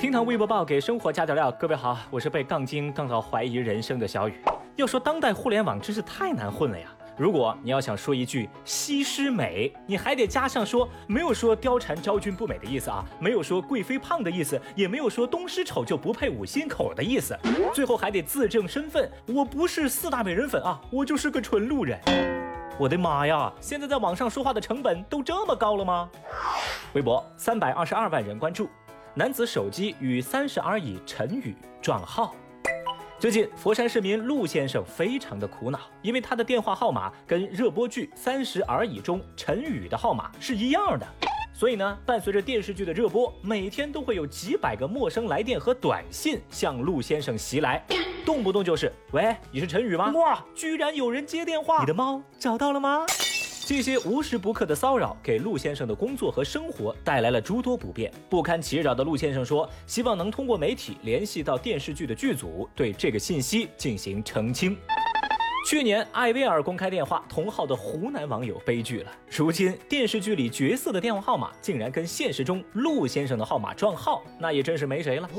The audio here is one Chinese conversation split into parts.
听堂微博报给生活加点料，各位好，我是被杠精杠到怀疑人生的小雨。要说当代互联网真是太难混了呀！如果你要想说一句西施美，你还得加上说没有说貂蝉昭君不美的意思啊，没有说贵妃胖的意思，也没有说东施丑就不配五心口的意思，最后还得自证身份，我不是四大美人粉啊，我就是个纯路人。我的妈呀！现在在网上说话的成本都这么高了吗？微博三百二十二万人关注。男子手机与三十而已陈宇撞号。最近，佛山市民陆先生非常的苦恼，因为他的电话号码跟热播剧《三十而已》中陈宇的号码是一样的，所以呢，伴随着电视剧的热播，每天都会有几百个陌生来电和短信向陆先生袭来，动不动就是“喂，你是陈宇吗？”哇，居然有人接电话！你的猫找到了吗？这些无时不刻的骚扰，给陆先生的工作和生活带来了诸多不便，不堪其扰的陆先生说：“希望能通过媒体联系到电视剧的剧组，对这个信息进行澄清。”去年艾薇儿公开电话同号的湖南网友悲剧了，如今电视剧里角色的电话号码竟然跟现实中陆先生的号码撞号，那也真是没谁了。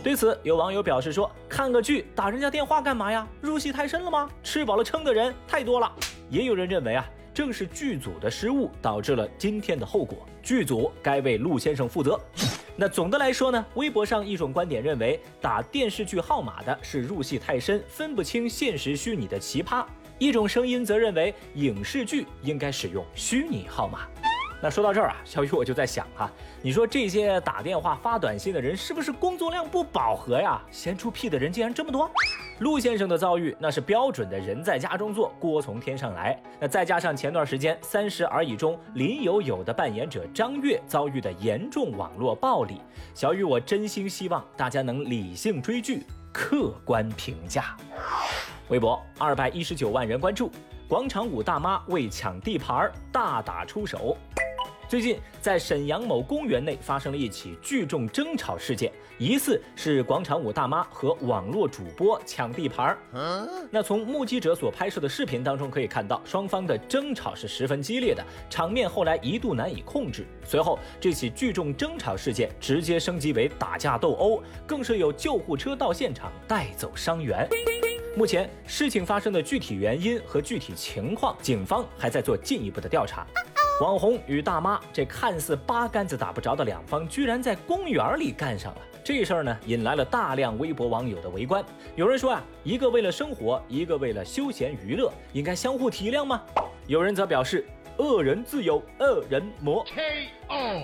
对此，有网友表示说：“看个剧打人家电话干嘛呀？入戏太深了吗？吃饱了撑的人太多了。”也有人认为啊。正是剧组的失误导致了今天的后果，剧组该为陆先生负责。那总的来说呢，微博上一种观点认为，打电视剧号码的是入戏太深、分不清现实虚拟的奇葩；一种声音则认为，影视剧应该使用虚拟号码。那说到这儿啊，小雨我就在想哈，你说这些打电话发短信的人是不是工作量不饱和呀？闲出屁的人竟然这么多。陆先生的遭遇那是标准的人在家中坐，锅从天上来。那再加上前段时间《三十而已》中林有有的扮演者张悦遭遇的严重网络暴力，小雨我真心希望大家能理性追剧，客观评价。微博二百一十九万人关注，广场舞大妈为抢地盘大打出手。最近，在沈阳某公园内发生了一起聚众争吵事件，疑似是广场舞大妈和网络主播抢地盘。那从目击者所拍摄的视频当中可以看到，双方的争吵是十分激烈的，场面后来一度难以控制。随后，这起聚众争吵事件直接升级为打架斗殴，更是有救护车到现场带走伤员。目前，事情发生的具体原因和具体情况，警方还在做进一步的调查。网红与大妈这看似八竿子打不着的两方，居然在公园里干上了。这事儿呢，引来了大量微博网友的围观。有人说啊，一个为了生活，一个为了休闲娱乐，应该相互体谅吗？有人则表示，恶人自有恶人磨。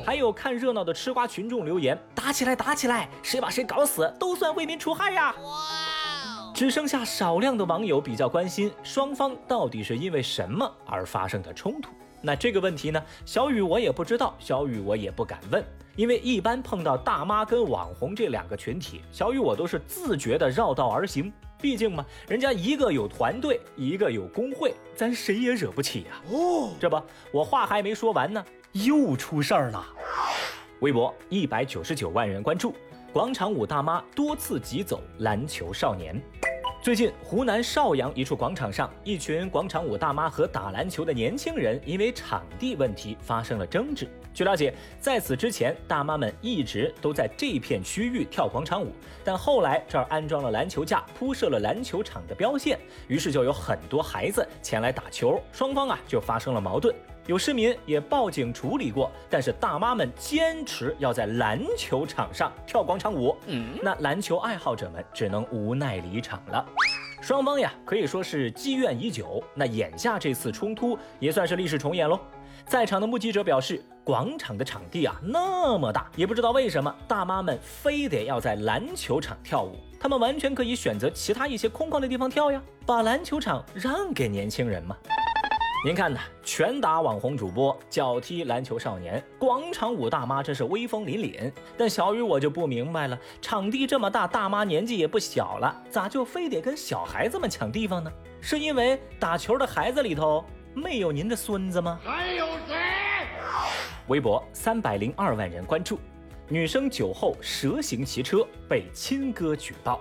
还有看热闹的吃瓜群众留言：打起来，打起来，谁把谁搞死都算为民除害呀！哇！只剩下少量的网友比较关心双方到底是因为什么而发生的冲突。那这个问题呢，小雨我也不知道，小雨我也不敢问，因为一般碰到大妈跟网红这两个群体，小雨我都是自觉的绕道而行。毕竟嘛，人家一个有团队，一个有工会，咱谁也惹不起呀。哦，这不，我话还没说完呢，又出事儿了。微博一百九十九万人关注，广场舞大妈多次挤走篮球少年。最近，湖南邵阳一处广场上，一群广场舞大妈和打篮球的年轻人因为场地问题发生了争执。据了解，在此之前，大妈们一直都在这片区域跳广场舞，但后来这儿安装了篮球架，铺设了篮球场的标线，于是就有很多孩子前来打球，双方啊就发生了矛盾。有市民也报警处理过，但是大妈们坚持要在篮球场上跳广场舞，嗯，那篮球爱好者们只能无奈离场了。双方呀可以说是积怨已久，那眼下这次冲突也算是历史重演喽。在场的目击者表示，广场的场地啊那么大，也不知道为什么大妈们非得要在篮球场跳舞，他们完全可以选择其他一些空旷的地方跳呀，把篮球场让给年轻人嘛。您看呐，拳打网红主播，脚踢篮球少年，广场舞大妈，真是威风凛凛。但小雨我就不明白了，场地这么大，大妈年纪也不小了，咋就非得跟小孩子们抢地方呢？是因为打球的孩子里头没有您的孙子吗？还有谁？微博三百零二万人关注，女生酒后蛇行骑车被亲哥举报。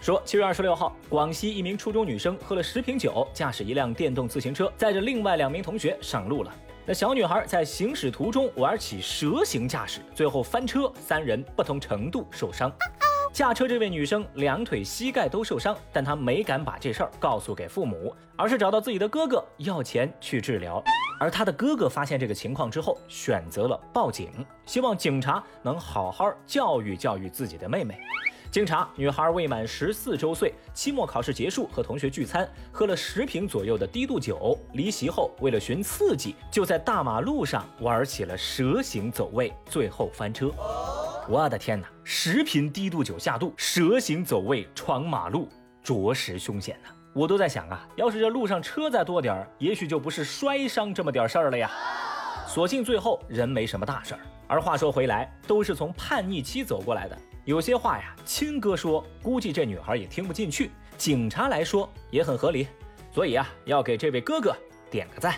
说，七月二十六号，广西一名初中女生喝了十瓶酒，驾驶一辆电动自行车，载着另外两名同学上路了。那小女孩在行驶途中玩起蛇形驾驶，最后翻车，三人不同程度受伤。驾车这位女生两腿膝盖都受伤，但她没敢把这事儿告诉给父母，而是找到自己的哥哥要钱去治疗。而她的哥哥发现这个情况之后，选择了报警，希望警察能好好教育教育自己的妹妹。经查，女孩未满十四周岁，期末考试结束，和同学聚餐，喝了十瓶左右的低度酒。离席后，为了寻刺激，就在大马路上玩起了蛇形走位，最后翻车。我的天哪！十瓶低度酒下肚，蛇形走位闯马路，着实凶险呐！我都在想啊，要是这路上车再多点儿，也许就不是摔伤这么点事儿了呀。所幸最后人没什么大事儿。而话说回来，都是从叛逆期走过来的。有些话呀，亲哥说，估计这女孩也听不进去；警察来说也很合理。所以啊，要给这位哥哥点个赞。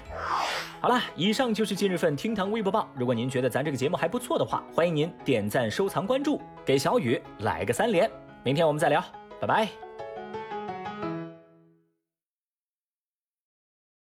好了，以上就是今日份厅堂微博报。如果您觉得咱这个节目还不错的话，欢迎您点赞、收藏、关注，给小雨来个三连。明天我们再聊，拜拜。